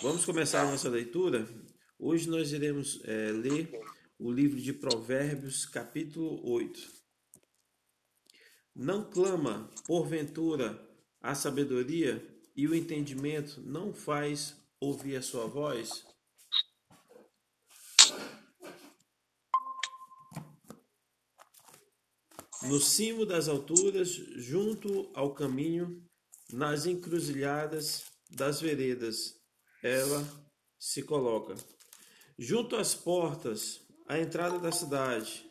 Vamos começar a nossa leitura. Hoje nós iremos é, ler o livro de Provérbios, capítulo 8. Não clama, porventura, a sabedoria e o entendimento não faz ouvir a sua voz? No cimo das alturas, junto ao caminho, nas encruzilhadas das veredas, ela se coloca. Junto às portas, à entrada da cidade,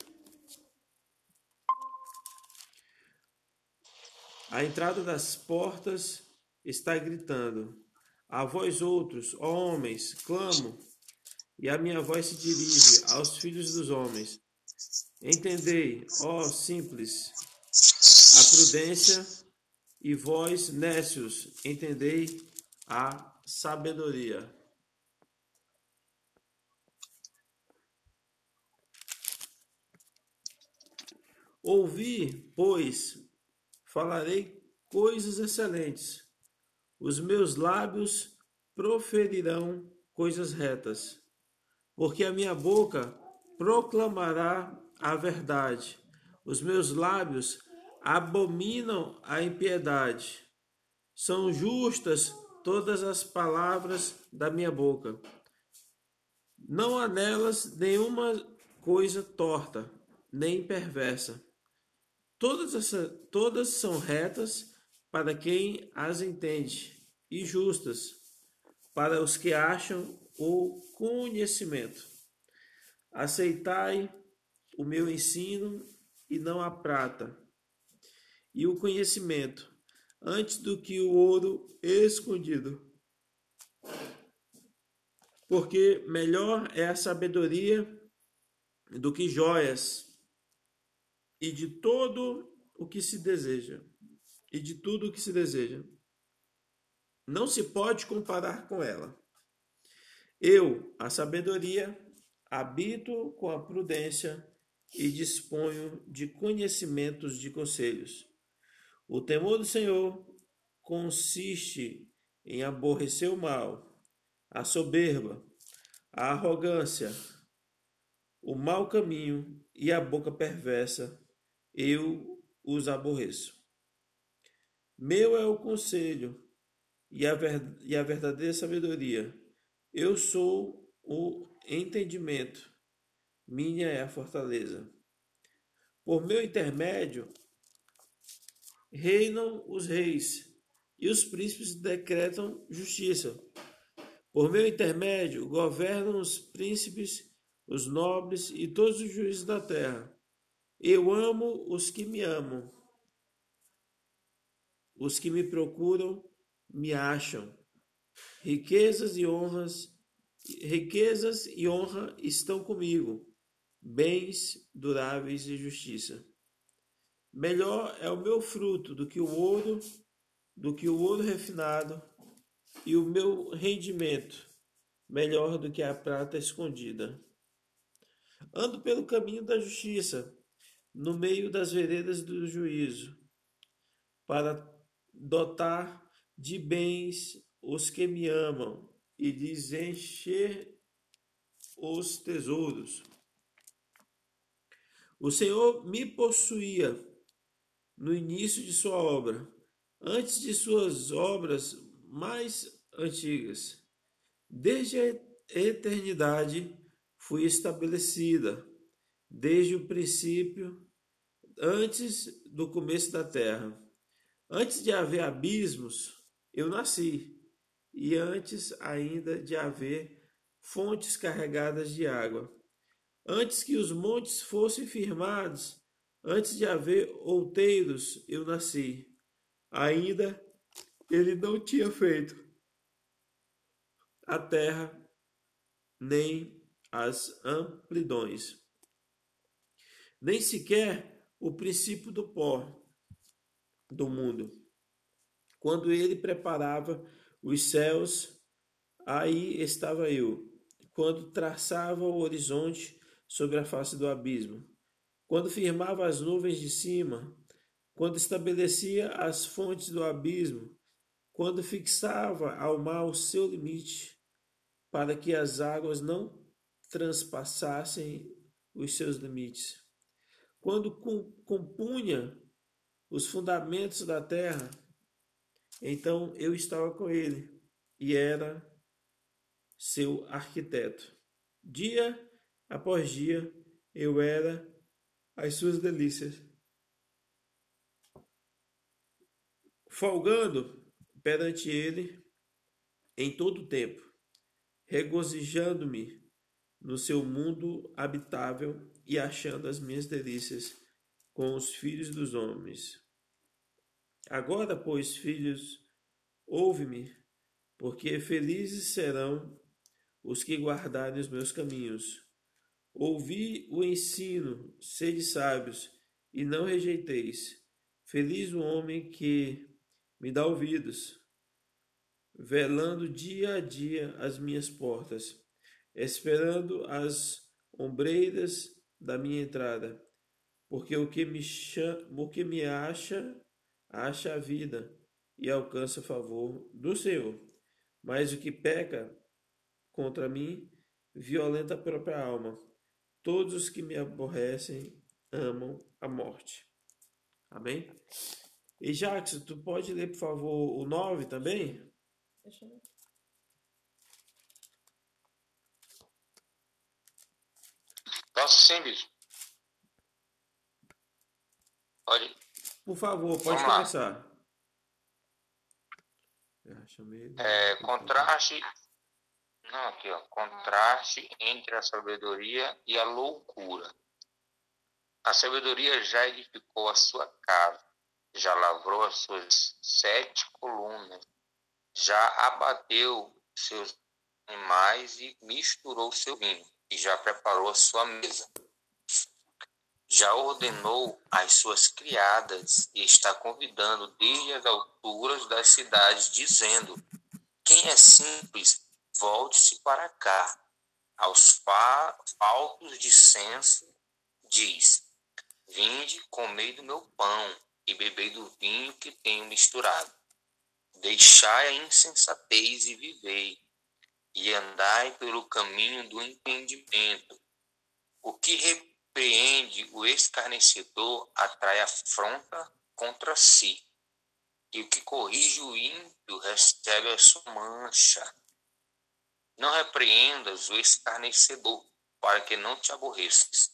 a entrada das portas está gritando: A vós outros, ó homens, clamo, e a minha voz se dirige aos filhos dos homens. Entendei, ó simples, a prudência, e vós, nécios, entendei a sabedoria. Ouvi, pois, falarei coisas excelentes. Os meus lábios proferirão coisas retas, porque a minha boca proclamará a verdade. Os meus lábios abominam a impiedade. São justas todas as palavras da minha boca. Não há nelas nenhuma coisa torta, nem perversa. Todas, essa, todas são retas para quem as entende, e justas para os que acham o conhecimento. Aceitai o meu ensino e não a prata, e o conhecimento, antes do que o ouro escondido. Porque melhor é a sabedoria do que joias, e de todo o que se deseja, e de tudo o que se deseja. Não se pode comparar com ela. Eu, a sabedoria, habito com a prudência e disponho de conhecimentos de conselhos. O temor do Senhor consiste em aborrecer o mal, a soberba, a arrogância, o mau caminho e a boca perversa, eu os aborreço. Meu é o conselho e a, e a verdadeira sabedoria. Eu sou o entendimento. Minha é a fortaleza. Por meu intermédio, reinam os reis e os príncipes decretam justiça. Por meu intermédio, governam os príncipes, os nobres e todos os juízes da terra. Eu amo os que me amam. Os que me procuram me acham. Riquezas e honras riquezas e honra estão comigo, bens duráveis e justiça. Melhor é o meu fruto do que o ouro, do que o ouro refinado, e o meu rendimento melhor do que a prata escondida. Ando pelo caminho da justiça, no meio das veredas do juízo, para dotar de bens os que me amam e lhes encher os tesouros. O Senhor me possuía no início de sua obra, antes de suas obras mais antigas. Desde a eternidade fui estabelecida, desde o princípio, antes do começo da terra. Antes de haver abismos, eu nasci e antes ainda de haver fontes carregadas de água. Antes que os montes fossem firmados, antes de haver outeiros, eu nasci. Ainda ele não tinha feito a terra nem as amplidões, nem sequer o princípio do pó do mundo. Quando ele preparava os céus, aí estava eu, quando traçava o horizonte sobre a face do abismo, quando firmava as nuvens de cima, quando estabelecia as fontes do abismo, quando fixava ao mar o seu limite, para que as águas não transpassassem os seus limites. Quando compunha os fundamentos da terra, então eu estava com ele e era seu arquiteto. Dia após dia eu era as suas delícias. Folgando perante ele em todo o tempo, regozijando-me no seu mundo habitável e achando as minhas delícias com os filhos dos homens. Agora, pois, filhos, ouve-me, porque felizes serão os que guardarem os meus caminhos. Ouvi o ensino, sede sábios, e não rejeiteis. Feliz o homem que me dá ouvidos, velando dia a dia as minhas portas, esperando as ombreiras da minha entrada, porque o que me chama, o que me acha, acha a vida e alcança favor do Senhor. Mas o que peca contra mim, violenta a própria alma. Todos os que me aborrecem amam a morte. Amém? E Jackson, tu pode ler, por favor, o 9 também? Deixa eu ver. Posso sim, bicho? Pode. Por favor, pode Vamos começar. É, contraste. Não, aqui, ó. Contraste entre a sabedoria e a loucura. A sabedoria já edificou a sua casa, já lavrou as suas sete colunas, já abateu seus animais e misturou seu vinho, e já preparou a sua mesa. Já ordenou as suas criadas e está convidando desde as alturas das cidades, dizendo: Quem é simples, volte-se para cá. Aos faltos de senso, diz: Vinde, comei do meu pão e bebei do vinho que tenho misturado. Deixai a insensatez e vivei, e andai pelo caminho do entendimento. O que repreende o escarnecedor atrai afronta contra si, e o que corrige o ímpio recebe a sua mancha. Não repreendas o escarnecedor, para que não te aborreças.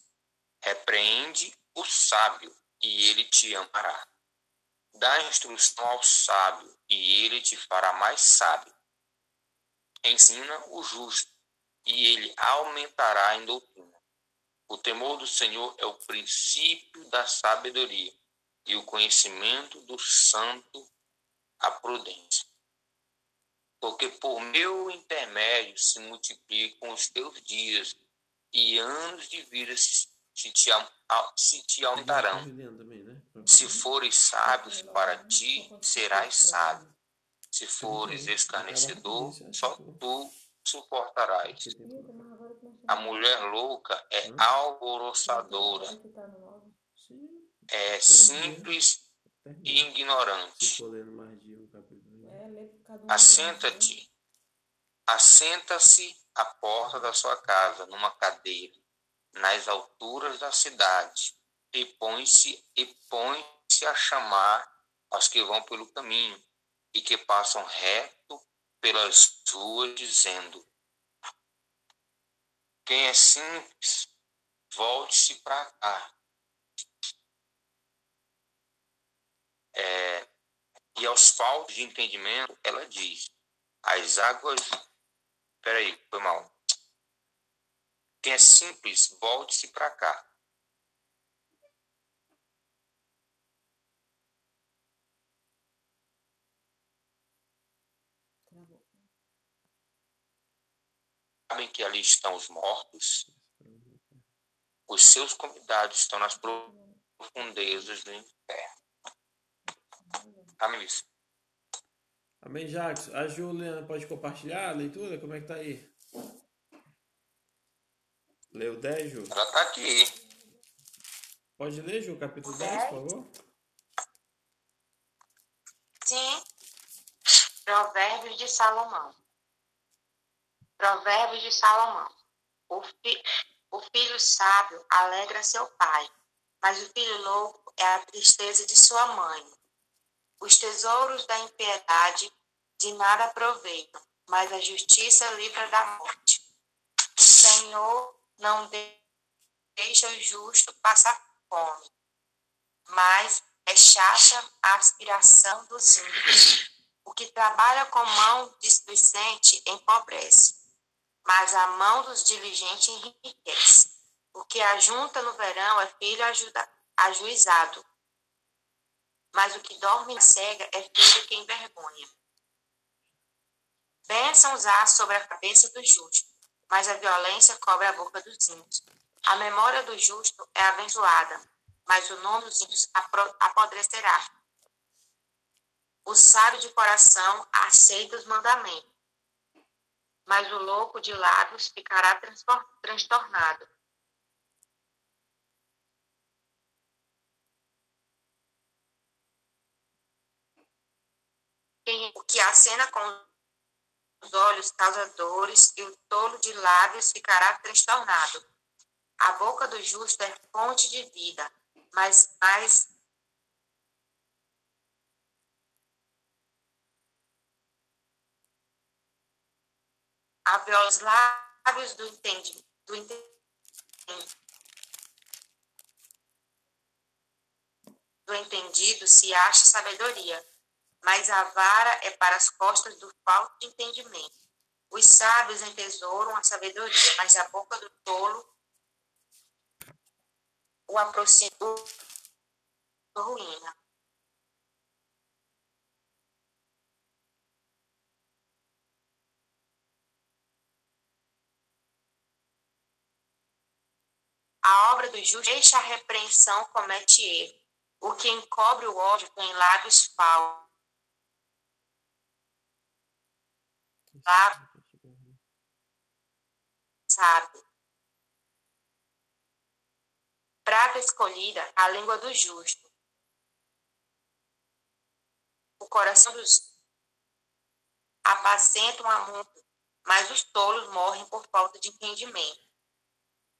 Repreende o sábio, e ele te amará. Dá instrução ao sábio, e ele te fará mais sábio. Ensina o justo, e ele aumentará em doutrina. O temor do Senhor é o princípio da sabedoria, e o conhecimento do santo a prudência. Porque por meu intermédio se multiplicam os teus dias, e anos de vida se te, se te aumentarão. Né? Se fores sábios para ti, serás sábio. Se fores escarnecedor, só tu suportarás. A mulher louca é alvoroçadora, é simples e ignorante. Assenta-te, assenta-se à porta da sua casa, numa cadeira nas alturas da cidade, e põe-se e põe-se a chamar aos que vão pelo caminho e que passam reto pelas ruas, dizendo: Quem é simples, volte-se para cá. É, e aos faltos de entendimento, ela diz: As águas. Peraí, foi mal. Quem é simples, volte-se para cá. Sabem que ali estão os mortos? Os seus convidados estão nas profundezas do inferno. Amém, isso. Amém, Jacques. A Juliana pode compartilhar a leitura? Como é que tá aí? Leu 10, Ju? Ela tá aqui. Pode ler, Ju, capítulo 10, por favor? Sim. Provérbios de Salomão. Provérbios de Salomão. O, fi, o filho sábio alegra seu pai, mas o filho louco é a tristeza de sua mãe. Os tesouros da impiedade de nada aproveitam, mas a justiça livra da morte. O Senhor não deixa o justo passar fome, mas rechaça a aspiração dos ímpios. O que trabalha com mão displicente empobrece, mas a mão dos diligentes enriquece. O que ajunta no verão é filho ajuda, ajuizado, mas o que dorme cega é filho que envergonha. Bênçãos há sobre a cabeça do justo, mas a violência cobre a boca dos ímpios. A memória do justo é abençoada, mas o nome dos ímpios apodrecerá. O sábio de coração aceita os mandamentos, mas o louco de lábios ficará transtornado. O que acena com os olhos causa dores, e o tolo de lábios ficará transtornado. A boca do justo é fonte de vida, mas mais a os lábios do do do entendido se acha sabedoria, mas a vara é para as costas do falto de entendimento. Os sábios entesouram a sabedoria, mas a boca do tolo o aproxima da ruína. A obra do justo deixa a repreensão comete erro. O que encobre o ódio tem lábios falsos. Sabe? Prata escolhida, a língua do justo. O coração dos apacentam a muito, mas os tolos morrem por falta de entendimento.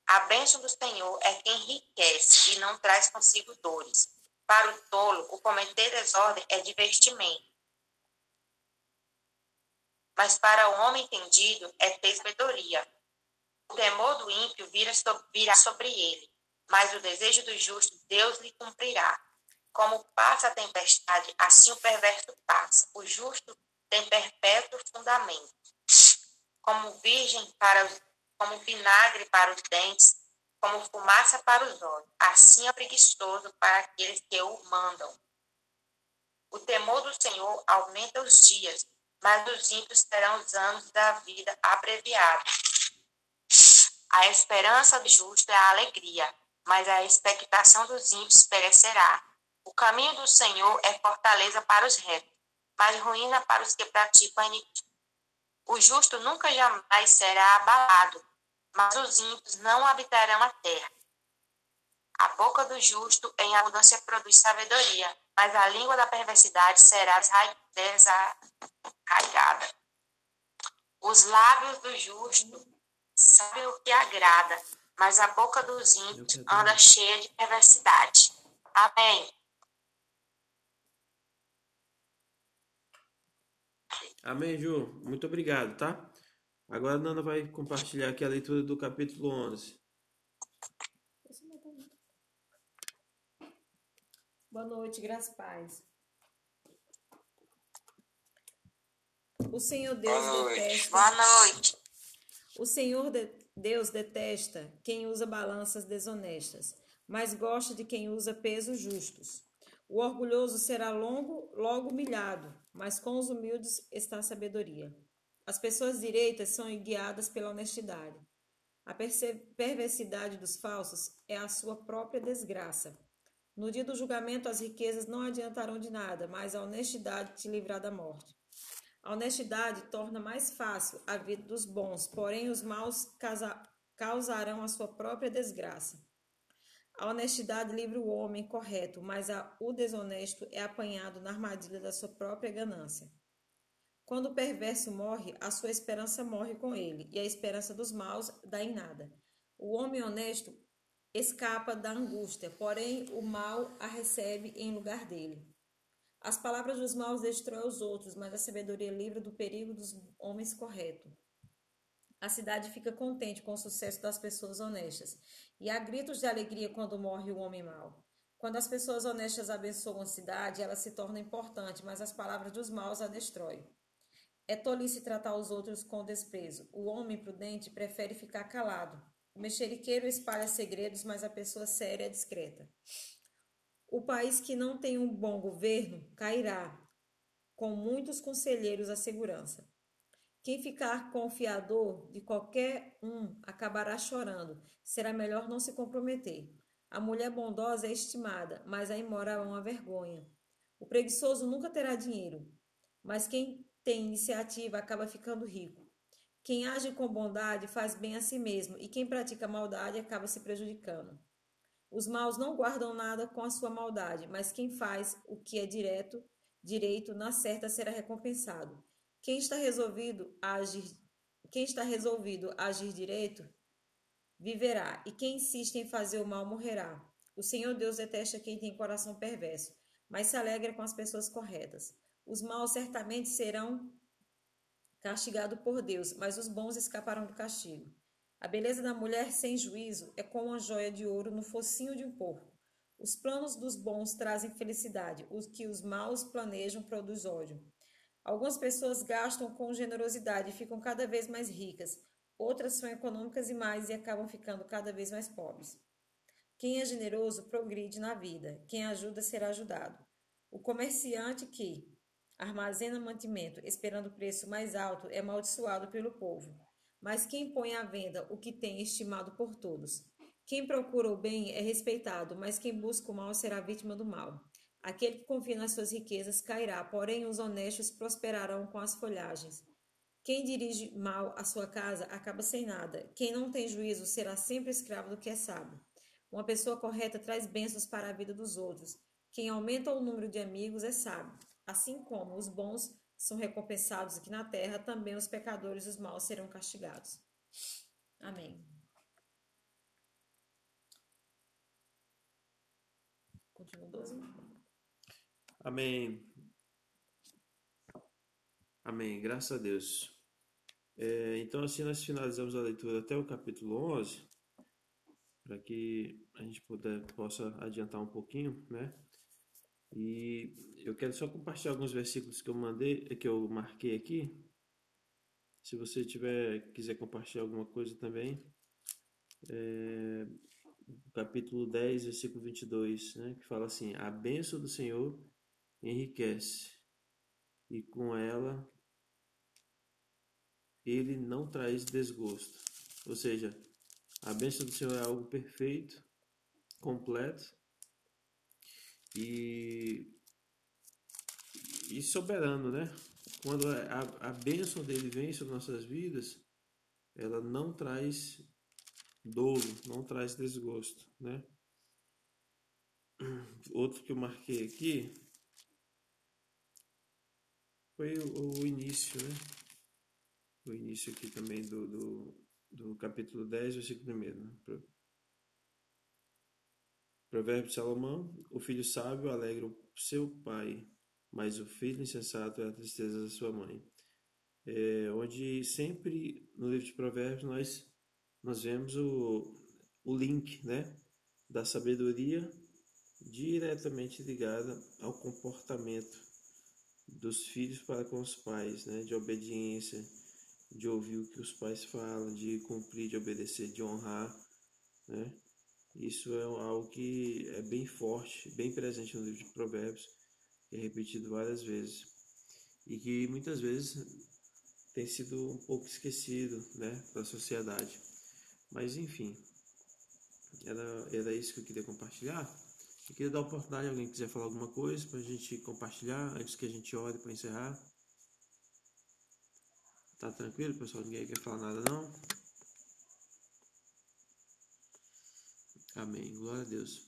A bênção do Senhor é quem enriquece e não traz consigo dores. Para o tolo, o cometer desordem é divertimento. Mas para o homem entendido é ter sabedoria. O temor do ímpio virá sobre ele, mas o desejo do justo Deus lhe cumprirá. Como passa a tempestade, assim o perverso passa. O justo tem perpétuo fundamento. Como virgem para os como vinagre para os dentes, como fumaça para os olhos. Assim é preguiçoso para aqueles que o mandam. O temor do Senhor aumenta os dias, mas os ímpios terão os anos da vida abreviados. A esperança do justo é a alegria, mas a expectação dos ímpios perecerá. O caminho do Senhor é fortaleza para os retos, mas ruína para os que praticam a iniquidade. O justo nunca jamais será abalado, mas os ímpios não habitarão a terra. A boca do justo em abundância produz sabedoria, mas a língua da perversidade será desarraigada. Os lábios do justo sabem o que agrada, mas a boca dos ímpios anda cheia de perversidade. Amém. Amém, Ju. Muito obrigado, tá? Agora a Nana vai compartilhar aqui a leitura do capítulo 11. Boa noite, graças paz. O Senhor Deus Boa detesta. Boa noite. O Senhor de... Deus detesta quem usa balanças desonestas, mas gosta de quem usa pesos justos. O orgulhoso será longo, logo humilhado, mas com os humildes está a sabedoria. As pessoas direitas são guiadas pela honestidade. A perversidade dos falsos é a sua própria desgraça. No dia do julgamento, as riquezas não adiantarão de nada, mas a honestidade te livrará da morte. A honestidade torna mais fácil a vida dos bons, porém os maus causarão a sua própria desgraça. A honestidade livra o homem correto, mas a, o desonesto é apanhado na armadilha da sua própria ganância. Quando o perverso morre, a sua esperança morre com ele, e a esperança dos maus dá em nada. O homem honesto escapa da angústia, porém o mal a recebe em lugar dele. As palavras dos maus destroem os outros, mas a sabedoria livra do perigo dos homens corretos. A cidade fica contente com o sucesso das pessoas honestas, e há gritos de alegria quando morre o homem mau. Quando as pessoas honestas abençoam a cidade, ela se torna importante, mas as palavras dos maus a destroem. É tolice tratar os outros com desprezo. O homem prudente prefere ficar calado. O mexeriqueiro espalha segredos, mas a pessoa séria é discreta. O país que não tem um bom governo cairá, com muitos conselheiros à segurança. Quem ficar confiador de qualquer um acabará chorando. Será melhor não se comprometer. A mulher bondosa é estimada, mas a imoral é uma vergonha. O preguiçoso nunca terá dinheiro, mas quem tem iniciativa acaba ficando rico. Quem age com bondade faz bem a si mesmo, e quem pratica maldade acaba se prejudicando. Os maus não guardam nada com a sua maldade, mas quem faz o que é direto, direito, na certa será recompensado. Quem está resolvido a agir, quem está resolvido a agir direito, viverá, e quem insiste em fazer o mal morrerá. O Senhor Deus detesta quem tem coração perverso, mas se alegra com as pessoas corretas. Os maus certamente serão castigados por Deus, mas os bons escaparão do castigo. A beleza da mulher sem juízo é como uma joia de ouro no focinho de um porco. Os planos dos bons trazem felicidade, os que os maus planejam produz ódio. Algumas pessoas gastam com generosidade e ficam cada vez mais ricas, outras são econômicas e mais e acabam ficando cada vez mais pobres. Quem é generoso progride na vida, quem ajuda será ajudado. O comerciante que, armazena mantimento esperando preço mais alto é amaldiçoado pelo povo. Mas quem põe à venda o que tem estimado por todos? Quem procura o bem é respeitado, mas quem busca o mal será vítima do mal. Aquele que confia nas suas riquezas cairá, porém os honestos prosperarão com as folhagens. Quem dirige mal a sua casa acaba sem nada. Quem não tem juízo será sempre escravo do que é sábio. Uma pessoa correta traz bênçãos para a vida dos outros. Quem aumenta o número de amigos é sábio. Assim como os bons são recompensados aqui na terra, também os pecadores e os maus serão castigados. Amém. Continua 12. Amém. Amém. Graças a Deus. É, então, assim, nós finalizamos a leitura até o capítulo 11, para que a gente puder, possa adiantar um pouquinho, né? E eu quero só compartilhar alguns versículos que eu mandei, que eu marquei aqui. Se você tiver quiser compartilhar alguma coisa também, é, capítulo 10, versículo 22, né, que fala assim: A bênção do Senhor enriquece, e com ela ele não traz desgosto. Ou seja, a bênção do Senhor é algo perfeito, completo e, e soberano, né? Quando a, a bênção dele vem sobre nossas vidas, ela não traz dolo, não traz desgosto, né? Outro que eu marquei aqui foi o, o início, né? O início aqui também do, do, do capítulo 10, versículo 1. Né? Provérbio de Salomão: O filho sábio alegra o seu pai, mas o filho insensato é a tristeza da sua mãe. É, onde sempre no livro de Provérbios nós, nós vemos o, o link né, da sabedoria diretamente ligada ao comportamento dos filhos para com os pais, né, de obediência, de ouvir o que os pais falam, de cumprir, de obedecer, de honrar, né? Isso é algo que é bem forte, bem presente no livro de Provérbios, que é repetido várias vezes e que muitas vezes tem sido um pouco esquecido né, da sociedade. Mas enfim, era, era isso que eu queria compartilhar. Eu queria dar oportunidade a alguém que quiser falar alguma coisa para a gente compartilhar antes que a gente ore para encerrar. Tá tranquilo, pessoal? Ninguém quer falar nada não? Amém. Glória a Deus.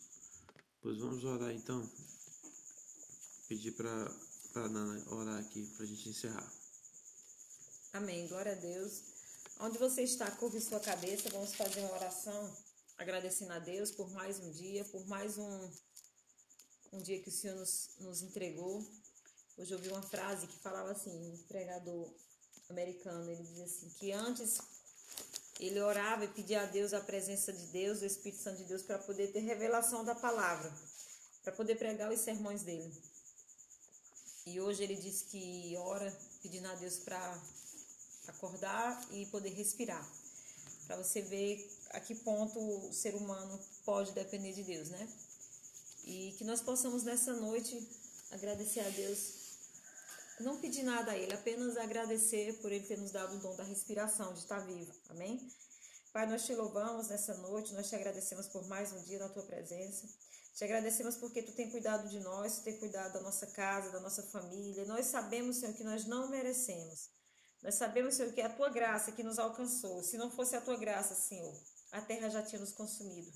Pois vamos orar então. Pedir para Nana orar aqui para a gente encerrar. Amém. Glória a Deus. Onde você está, curve sua cabeça. Vamos fazer uma oração agradecendo a Deus por mais um dia, por mais um, um dia que o Senhor nos, nos entregou. Hoje eu ouvi uma frase que falava assim, um pregador americano, ele dizia assim, que antes ele orava e pedia a Deus a presença de Deus, o Espírito Santo de Deus, para poder ter revelação da palavra, para poder pregar os sermões dele. E hoje ele diz que ora pedindo a Deus para acordar e poder respirar. Para você ver a que ponto o ser humano pode depender de Deus, né? E que nós possamos nessa noite agradecer a Deus não pedir nada a Ele, apenas agradecer por Ele ter nos dado o dom da respiração, de estar vivo. Amém? Pai, nós te louvamos nessa noite, nós te agradecemos por mais um dia na tua presença. Te agradecemos porque tu tem cuidado de nós, tu tem cuidado da nossa casa, da nossa família. Nós sabemos, Senhor, que nós não merecemos. Nós sabemos, Senhor, que é a tua graça que nos alcançou. Se não fosse a tua graça, Senhor, a terra já tinha nos consumido.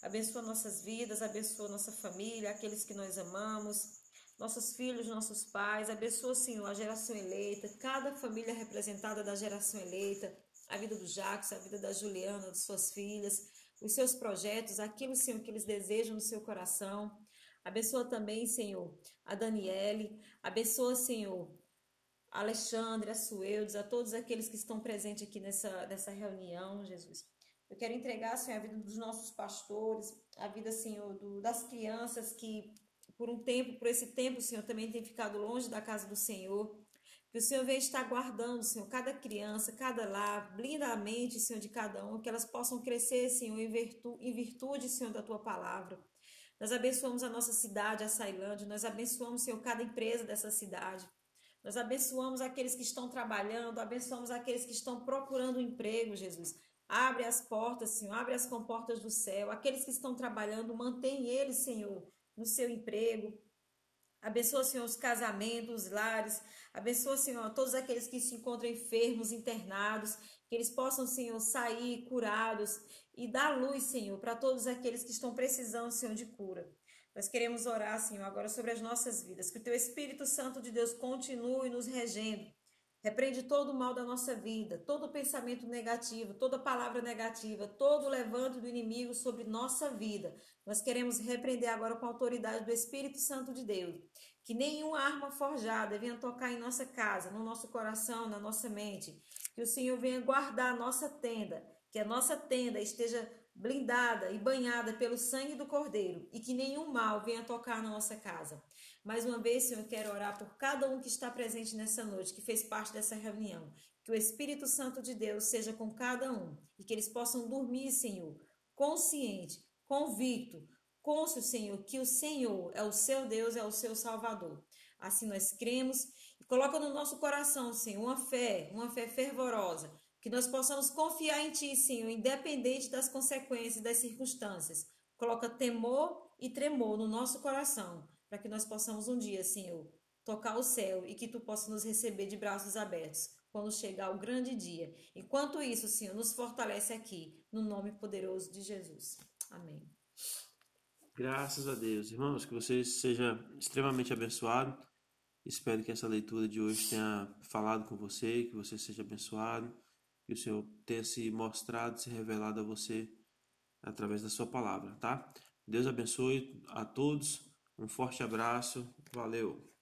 Abençoa nossas vidas, abençoa nossa família, aqueles que nós amamos nossos filhos, nossos pais. Abençoa, Senhor, a geração eleita, cada família representada da geração eleita, a vida do Jacques, a vida da Juliana, de suas filhas, os seus projetos, aquilo, Senhor, que eles desejam no seu coração. Abençoa também, Senhor, a Daniele. Abençoa, Senhor, a Alexandre, a Sueldes, a todos aqueles que estão presentes aqui nessa, nessa reunião, Jesus. Eu quero entregar, Senhor, a vida dos nossos pastores, a vida, Senhor, do, das crianças que por um tempo, por esse tempo, o Senhor também tem ficado longe da casa do Senhor. Que o Senhor venha estar guardando, Senhor, cada criança, cada lar, blinda a mente, Senhor, de cada um, que elas possam crescer, Senhor, em virtude, em virtude Senhor, da tua palavra. Nós abençoamos a nossa cidade, a Sailândia, nós abençoamos, Senhor, cada empresa dessa cidade. Nós abençoamos aqueles que estão trabalhando, abençoamos aqueles que estão procurando um emprego, Jesus. Abre as portas, Senhor, abre as comportas do céu. Aqueles que estão trabalhando, mantém eles, Senhor, no seu emprego. Abençoa, Senhor, os casamentos, os lares. Abençoa, Senhor, todos aqueles que se encontram enfermos, internados, que eles possam, Senhor, sair curados e dar luz, Senhor, para todos aqueles que estão precisando, Senhor, de cura. Nós queremos orar, Senhor, agora sobre as nossas vidas, que o Teu Espírito Santo de Deus continue nos regendo, Repreende todo o mal da nossa vida, todo pensamento negativo, toda palavra negativa, todo levanto do inimigo sobre nossa vida. Nós queremos repreender agora com a autoridade do Espírito Santo de Deus. Que nenhuma arma forjada venha tocar em nossa casa, no nosso coração, na nossa mente. Que o Senhor venha guardar a nossa tenda, que a nossa tenda esteja blindada e banhada pelo sangue do Cordeiro e que nenhum mal venha tocar na nossa casa. Mais uma vez, Senhor, quero orar por cada um que está presente nessa noite, que fez parte dessa reunião. Que o Espírito Santo de Deus seja com cada um e que eles possam dormir, Senhor, consciente, convicto, cônscio, Senhor, que o Senhor é o seu Deus, é o seu Salvador. Assim nós cremos e coloca no nosso coração, Senhor, uma fé, uma fé fervorosa, que nós possamos confiar em Ti, Senhor, independente das consequências das circunstâncias. Coloca temor e tremor no nosso coração, para que nós possamos um dia, Senhor, tocar o céu e que tu possa nos receber de braços abertos quando chegar o grande dia. Enquanto isso, Senhor, nos fortalece aqui, no nome poderoso de Jesus. Amém. Graças a Deus. Irmãos, que você seja extremamente abençoado. Espero que essa leitura de hoje tenha falado com você, que você seja abençoado, que o Senhor tenha se mostrado, se revelado a você através da sua palavra, tá? Deus abençoe a todos. Um forte abraço. Valeu.